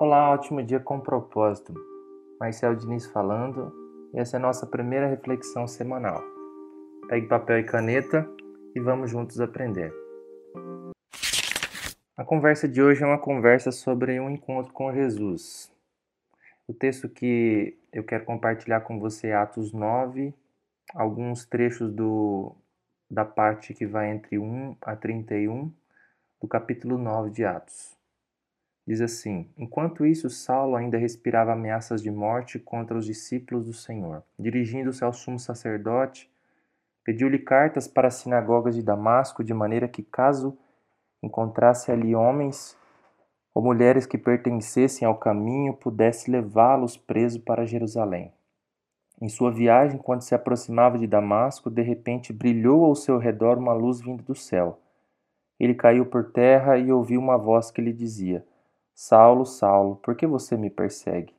Olá, ótimo dia com propósito. Marcel Diniz falando, e essa é a nossa primeira reflexão semanal. Pegue papel e caneta e vamos juntos aprender. A conversa de hoje é uma conversa sobre um encontro com Jesus. O texto que eu quero compartilhar com você é Atos 9, alguns trechos do, da parte que vai entre 1 a 31 do capítulo 9 de Atos. Diz assim: Enquanto isso, Saulo ainda respirava ameaças de morte contra os discípulos do Senhor. Dirigindo-se ao sumo sacerdote, pediu-lhe cartas para as sinagogas de Damasco, de maneira que, caso encontrasse ali homens ou mulheres que pertencessem ao caminho, pudesse levá-los preso para Jerusalém. Em sua viagem, quando se aproximava de Damasco, de repente brilhou ao seu redor uma luz vinda do céu. Ele caiu por terra e ouviu uma voz que lhe dizia: Saulo, Saulo, por que você me persegue?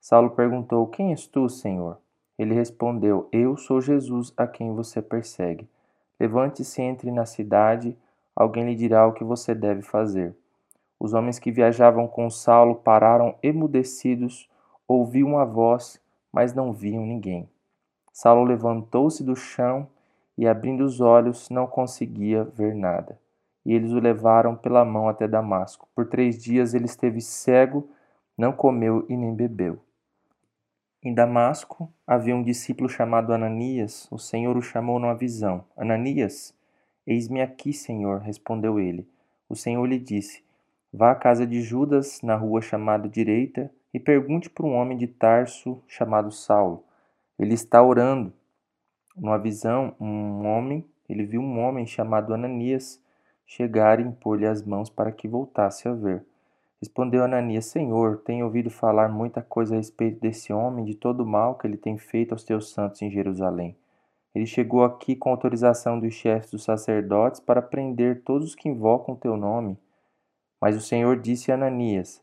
Saulo perguntou: Quem és tu, Senhor? Ele respondeu: Eu sou Jesus a quem você persegue. Levante-se e entre na cidade, alguém lhe dirá o que você deve fazer. Os homens que viajavam com Saulo pararam emudecidos, ouviam a voz, mas não viam ninguém. Saulo levantou-se do chão e, abrindo os olhos, não conseguia ver nada e eles o levaram pela mão até Damasco. Por três dias ele esteve cego, não comeu e nem bebeu. Em Damasco havia um discípulo chamado Ananias. O Senhor o chamou numa visão. Ananias, eis-me aqui, Senhor, respondeu ele. O Senhor lhe disse: Vá à casa de Judas, na rua chamada Direita, e pergunte por um homem de Tarso chamado Saulo. Ele está orando. Numa visão, um homem, ele viu um homem chamado Ananias chegar e impor-lhe as mãos para que voltasse a ver. Respondeu Ananias: Senhor, tenho ouvido falar muita coisa a respeito desse homem, de todo o mal que ele tem feito aos teus santos em Jerusalém. Ele chegou aqui com autorização dos chefes dos sacerdotes para prender todos os que invocam o teu nome. Mas o Senhor disse a Ananias: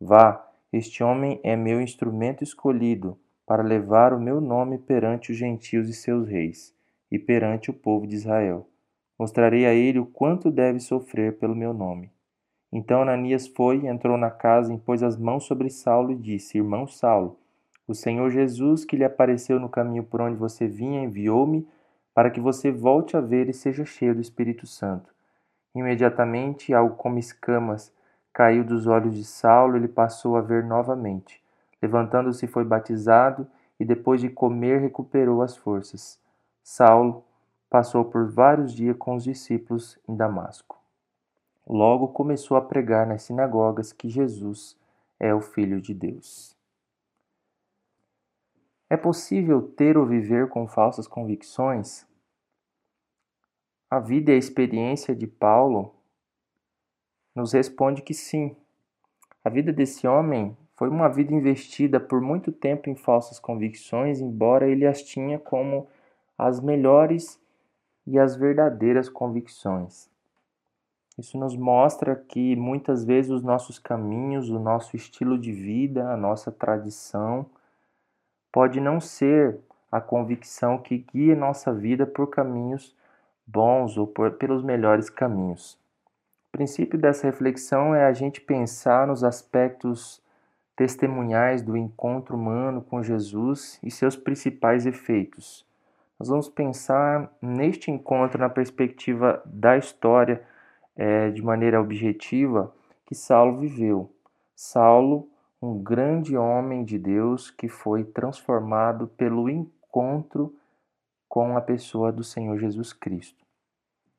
Vá, este homem é meu instrumento escolhido para levar o meu nome perante os gentios e seus reis, e perante o povo de Israel. Mostrarei a ele o quanto deve sofrer pelo meu nome. Então Ananias foi, entrou na casa, impôs as mãos sobre Saulo e disse: Irmão Saulo, o Senhor Jesus, que lhe apareceu no caminho por onde você vinha, enviou-me para que você volte a ver e seja cheio do Espírito Santo. Imediatamente, algo como escamas caiu dos olhos de Saulo ele passou a ver novamente. Levantando-se, foi batizado e, depois de comer, recuperou as forças. Saulo passou por vários dias com os discípulos em Damasco. Logo começou a pregar nas sinagogas que Jesus é o Filho de Deus. É possível ter ou viver com falsas convicções? A vida e a experiência de Paulo nos responde que sim. A vida desse homem foi uma vida investida por muito tempo em falsas convicções, embora ele as tinha como as melhores e as verdadeiras convicções. Isso nos mostra que muitas vezes os nossos caminhos, o nosso estilo de vida, a nossa tradição pode não ser a convicção que guia nossa vida por caminhos bons ou por, pelos melhores caminhos. O princípio dessa reflexão é a gente pensar nos aspectos testemunhais do encontro humano com Jesus e seus principais efeitos nós vamos pensar neste encontro na perspectiva da história é, de maneira objetiva que Saulo viveu. Saulo, um grande homem de Deus que foi transformado pelo encontro com a pessoa do Senhor Jesus Cristo.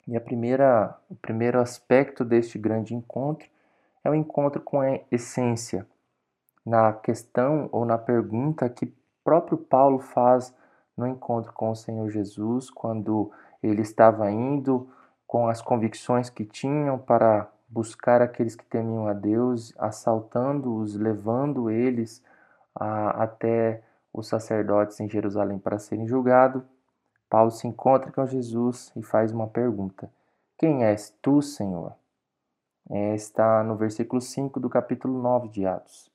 E a primeira, o primeiro aspecto deste grande encontro é o encontro com a essência. Na questão ou na pergunta que próprio Paulo faz no encontro com o Senhor Jesus, quando ele estava indo com as convicções que tinham para buscar aqueles que temiam a Deus, assaltando-os, levando eles a, até os sacerdotes em Jerusalém para serem julgados. Paulo se encontra com Jesus e faz uma pergunta: Quem és tu, Senhor? É, está no versículo 5 do capítulo 9 de Atos.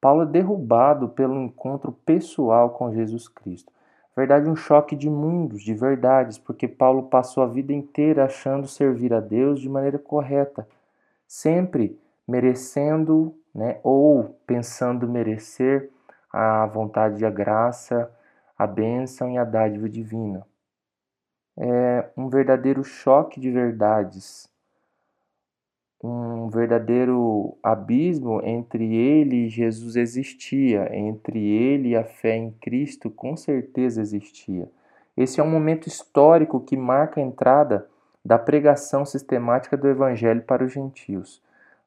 Paulo é derrubado pelo encontro pessoal com Jesus Cristo verdade, um choque de mundos, de verdades, porque Paulo passou a vida inteira achando servir a Deus de maneira correta, sempre merecendo né? ou pensando merecer a vontade a graça, a bênção e a dádiva divina. É um verdadeiro choque de verdades, um verdadeiro abismo entre ele e Jesus existia, entre ele e a fé em Cristo com certeza existia. Esse é um momento histórico que marca a entrada da pregação sistemática do Evangelho para os gentios.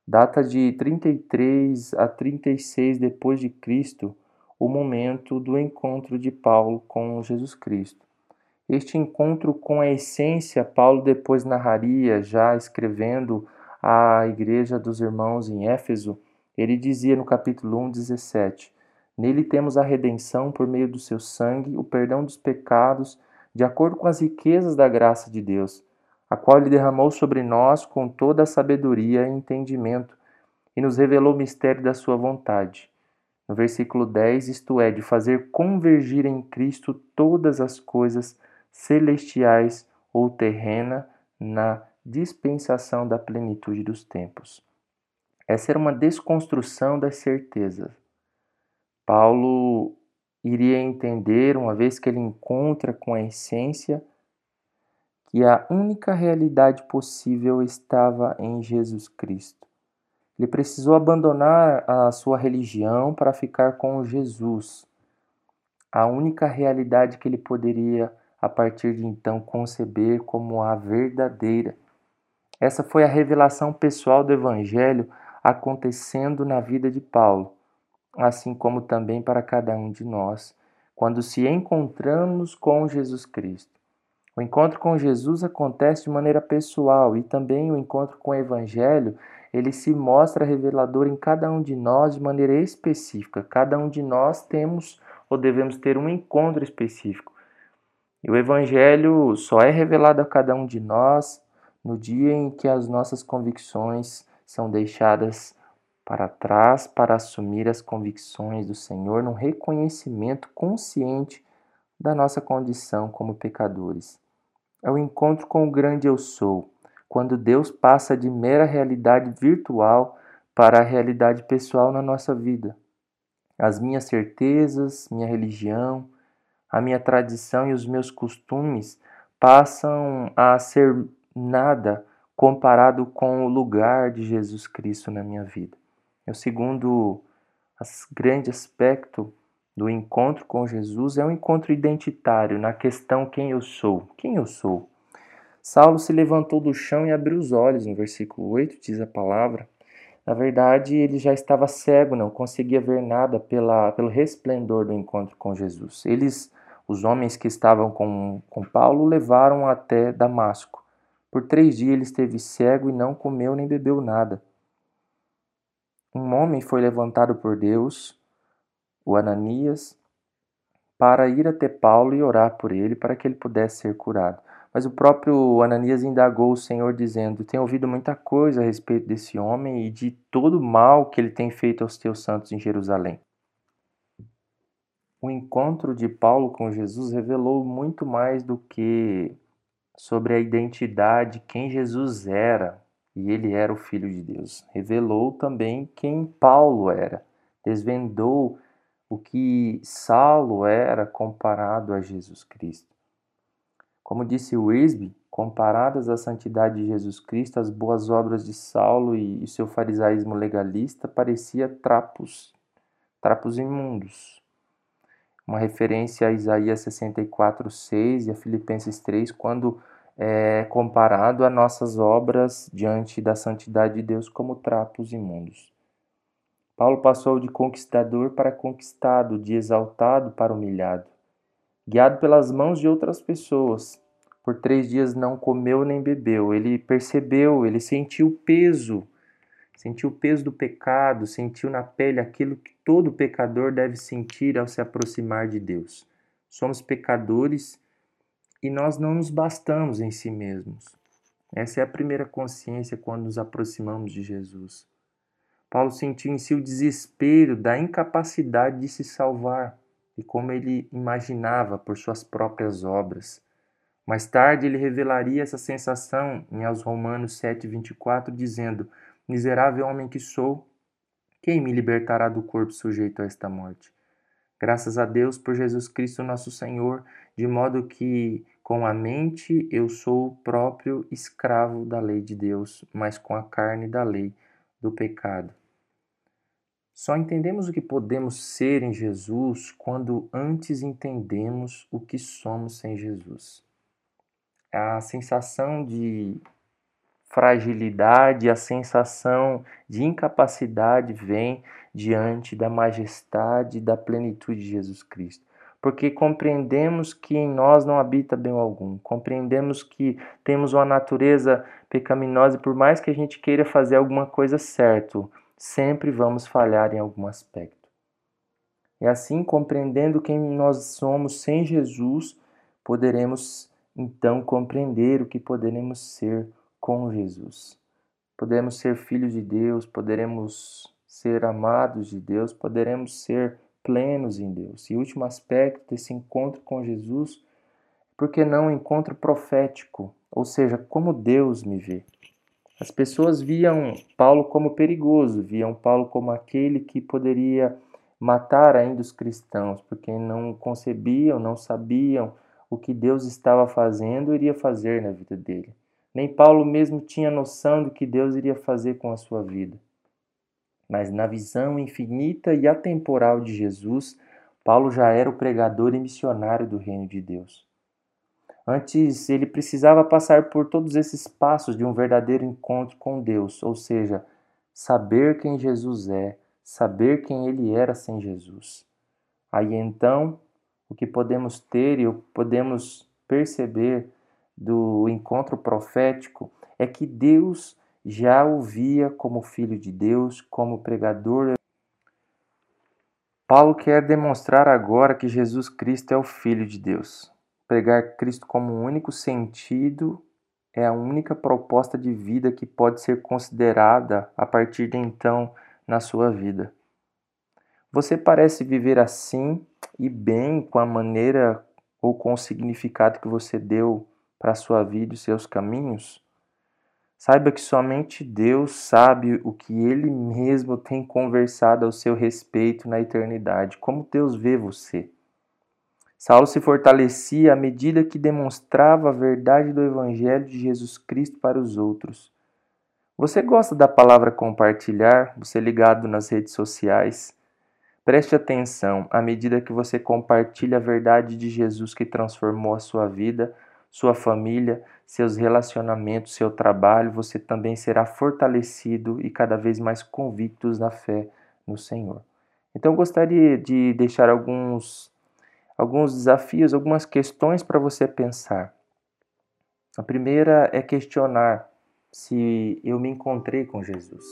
Data de 33 a 36 depois de Cristo, o momento do encontro de Paulo com Jesus Cristo. Este encontro com a essência, Paulo depois narraria, já escrevendo à igreja dos irmãos em Éfeso, ele dizia no capítulo 1, 17: Nele temos a redenção por meio do seu sangue, o perdão dos pecados, de acordo com as riquezas da graça de Deus, a qual ele derramou sobre nós com toda a sabedoria e entendimento, e nos revelou o mistério da sua vontade. No versículo 10, isto é, de fazer convergir em Cristo todas as coisas celestiais ou terrena na dispensação da plenitude dos tempos. Essa era uma desconstrução das certezas. Paulo iria entender, uma vez que ele encontra com a essência, que a única realidade possível estava em Jesus Cristo. Ele precisou abandonar a sua religião para ficar com Jesus, a única realidade que ele poderia, a partir de então, conceber como a verdadeira. Essa foi a revelação pessoal do Evangelho acontecendo na vida de Paulo, assim como também para cada um de nós, quando se encontramos com Jesus Cristo. O encontro com Jesus acontece de maneira pessoal e também o encontro com o Evangelho, ele se mostra revelador em cada um de nós de maneira específica. Cada um de nós temos ou devemos ter um encontro específico. E o Evangelho só é revelado a cada um de nós no dia em que as nossas convicções são deixadas para trás para assumir as convicções do Senhor num reconhecimento consciente da nossa condição como pecadores. É o encontro com o grande eu sou, quando Deus passa de mera realidade virtual para a realidade pessoal na nossa vida. As minhas certezas, minha religião, a minha tradição e os meus costumes passam a ser nada comparado com o lugar de Jesus Cristo na minha vida. É o segundo grande aspecto do encontro com Jesus é um encontro identitário na questão quem eu sou. Quem eu sou? Saulo se levantou do chão e abriu os olhos, no versículo 8 diz a palavra. Na verdade, ele já estava cego, não conseguia ver nada pela, pelo resplendor do encontro com Jesus. Eles, os homens que estavam com, com Paulo, levaram até Damasco. Por três dias ele esteve cego e não comeu nem bebeu nada. Um homem foi levantado por Deus, o Ananias, para ir até Paulo e orar por ele para que ele pudesse ser curado. Mas o próprio Ananias indagou o Senhor, dizendo: Tenho ouvido muita coisa a respeito desse homem e de todo o mal que ele tem feito aos teus santos em Jerusalém. O encontro de Paulo com Jesus revelou muito mais do que sobre a identidade, quem Jesus era, e ele era o Filho de Deus. Revelou também quem Paulo era, desvendou o que Saulo era comparado a Jesus Cristo. Como disse Wisby, comparadas à santidade de Jesus Cristo, as boas obras de Saulo e, seu farisaísmo legalista parecia trapos, trapos imundos. Uma referência a Isaías 64, 6 e a Filipenses 3, quando é comparado a nossas obras diante da santidade de Deus como trapos imundos. Paulo passou de conquistador para conquistado, de exaltado para humilhado. Guiado pelas mãos de outras pessoas, por três dias não comeu nem bebeu. Ele percebeu, ele sentiu o peso, sentiu o peso do pecado, sentiu na pele aquilo que todo pecador deve sentir ao se aproximar de Deus. Somos pecadores e nós não nos bastamos em si mesmos. Essa é a primeira consciência quando nos aproximamos de Jesus. Paulo sentiu em si o desespero da incapacidade de se salvar e como ele imaginava por suas próprias obras. Mais tarde ele revelaria essa sensação em aos Romanos 7:24 dizendo: Miserável homem que sou, Quem me libertará do corpo sujeito a esta morte? Graças a Deus por Jesus Cristo nosso Senhor, de modo que com a mente eu sou o próprio escravo da lei de Deus, mas com a carne da lei do pecado. Só entendemos o que podemos ser em Jesus quando antes entendemos o que somos sem Jesus. A sensação de fragilidade, a sensação de incapacidade vem diante da majestade e da plenitude de Jesus Cristo. Porque compreendemos que em nós não habita bem algum, compreendemos que temos uma natureza pecaminosa e por mais que a gente queira fazer alguma coisa certo, sempre vamos falhar em algum aspecto. E assim, compreendendo quem nós somos sem Jesus, poderemos então compreender o que poderemos ser com Jesus. Podemos ser filhos de Deus, poderemos ser amados de Deus, poderemos ser plenos em Deus. E o último aspecto desse encontro com Jesus, por que não um encontro profético, ou seja, como Deus me vê. As pessoas viam Paulo como perigoso, viam Paulo como aquele que poderia matar ainda os cristãos, porque não concebiam, não sabiam o que Deus estava fazendo iria fazer na vida dele. Nem Paulo mesmo tinha noção do que Deus iria fazer com a sua vida. Mas na visão infinita e atemporal de Jesus, Paulo já era o pregador e missionário do reino de Deus. Antes, ele precisava passar por todos esses passos de um verdadeiro encontro com Deus, ou seja, saber quem Jesus é, saber quem ele era sem Jesus. Aí então, o que podemos ter e o que podemos perceber do encontro profético é que Deus já o via como filho de Deus, como pregador. Paulo quer demonstrar agora que Jesus Cristo é o Filho de Deus. Pregar Cristo como um único sentido é a única proposta de vida que pode ser considerada a partir de então na sua vida. Você parece viver assim e bem com a maneira ou com o significado que você deu para a sua vida e seus caminhos? Saiba que somente Deus sabe o que Ele mesmo tem conversado ao seu respeito na eternidade, como Deus vê você. Saulo se fortalecia à medida que demonstrava a verdade do Evangelho de Jesus Cristo para os outros. Você gosta da palavra compartilhar? Você ligado nas redes sociais? Preste atenção à medida que você compartilha a verdade de Jesus que transformou a sua vida sua família, seus relacionamentos, seu trabalho, você também será fortalecido e cada vez mais convictos na fé no Senhor. Então gostaria de deixar alguns alguns desafios, algumas questões para você pensar. A primeira é questionar se eu me encontrei com Jesus.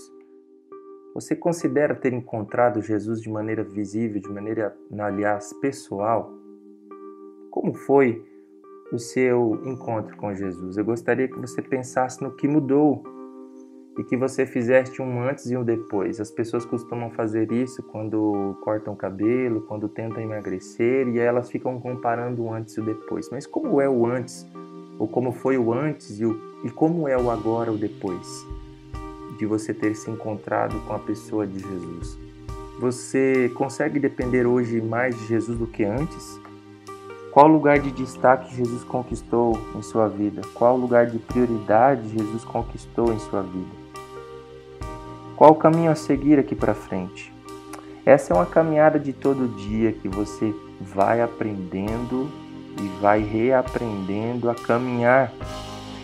Você considera ter encontrado Jesus de maneira visível, de maneira, aliás, pessoal? Como foi o seu encontro com Jesus. Eu gostaria que você pensasse no que mudou e que você fizesse um antes e um depois. As pessoas costumam fazer isso quando cortam o cabelo, quando tentam emagrecer e elas ficam comparando o antes e o depois. Mas como é o antes? Ou como foi o antes e, o, e como é o agora ou depois de você ter se encontrado com a pessoa de Jesus? Você consegue depender hoje mais de Jesus do que antes? Qual lugar de destaque Jesus conquistou em sua vida? Qual lugar de prioridade Jesus conquistou em sua vida? Qual o caminho a seguir aqui para frente? Essa é uma caminhada de todo dia que você vai aprendendo e vai reaprendendo a caminhar.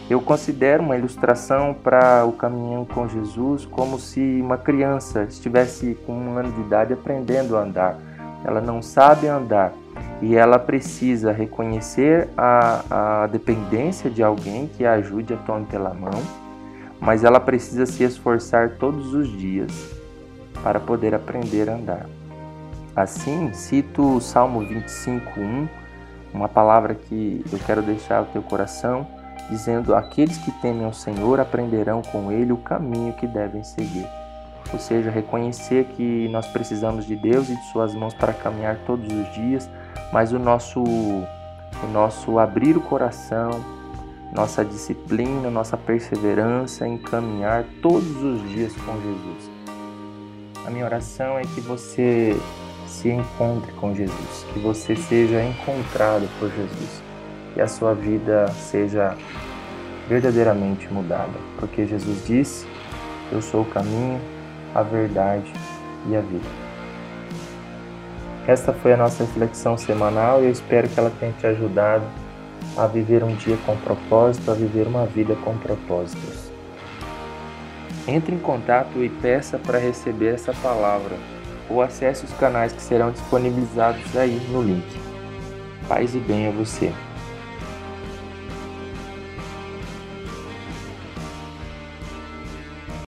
Eu considero uma ilustração para o caminho com Jesus como se uma criança estivesse com um ano de idade aprendendo a andar. Ela não sabe andar, e ela precisa reconhecer a, a dependência de alguém que a ajude a tomar pela mão, mas ela precisa se esforçar todos os dias para poder aprender a andar. Assim, cito o Salmo 25:1, uma palavra que eu quero deixar ao teu coração, dizendo: Aqueles que temem ao Senhor aprenderão com ele o caminho que devem seguir. Ou seja, reconhecer que nós precisamos de Deus e de Suas mãos para caminhar todos os dias mas o nosso, o nosso abrir o coração, nossa disciplina, nossa perseverança em caminhar todos os dias com Jesus. A minha oração é que você se encontre com Jesus, que você seja encontrado por Jesus, que a sua vida seja verdadeiramente mudada, porque Jesus disse: Eu sou o caminho, a verdade e a vida. Esta foi a nossa reflexão semanal e eu espero que ela tenha te ajudado a viver um dia com propósito, a viver uma vida com propósitos. Entre em contato e peça para receber essa palavra ou acesse os canais que serão disponibilizados aí no link. Paz e bem a você.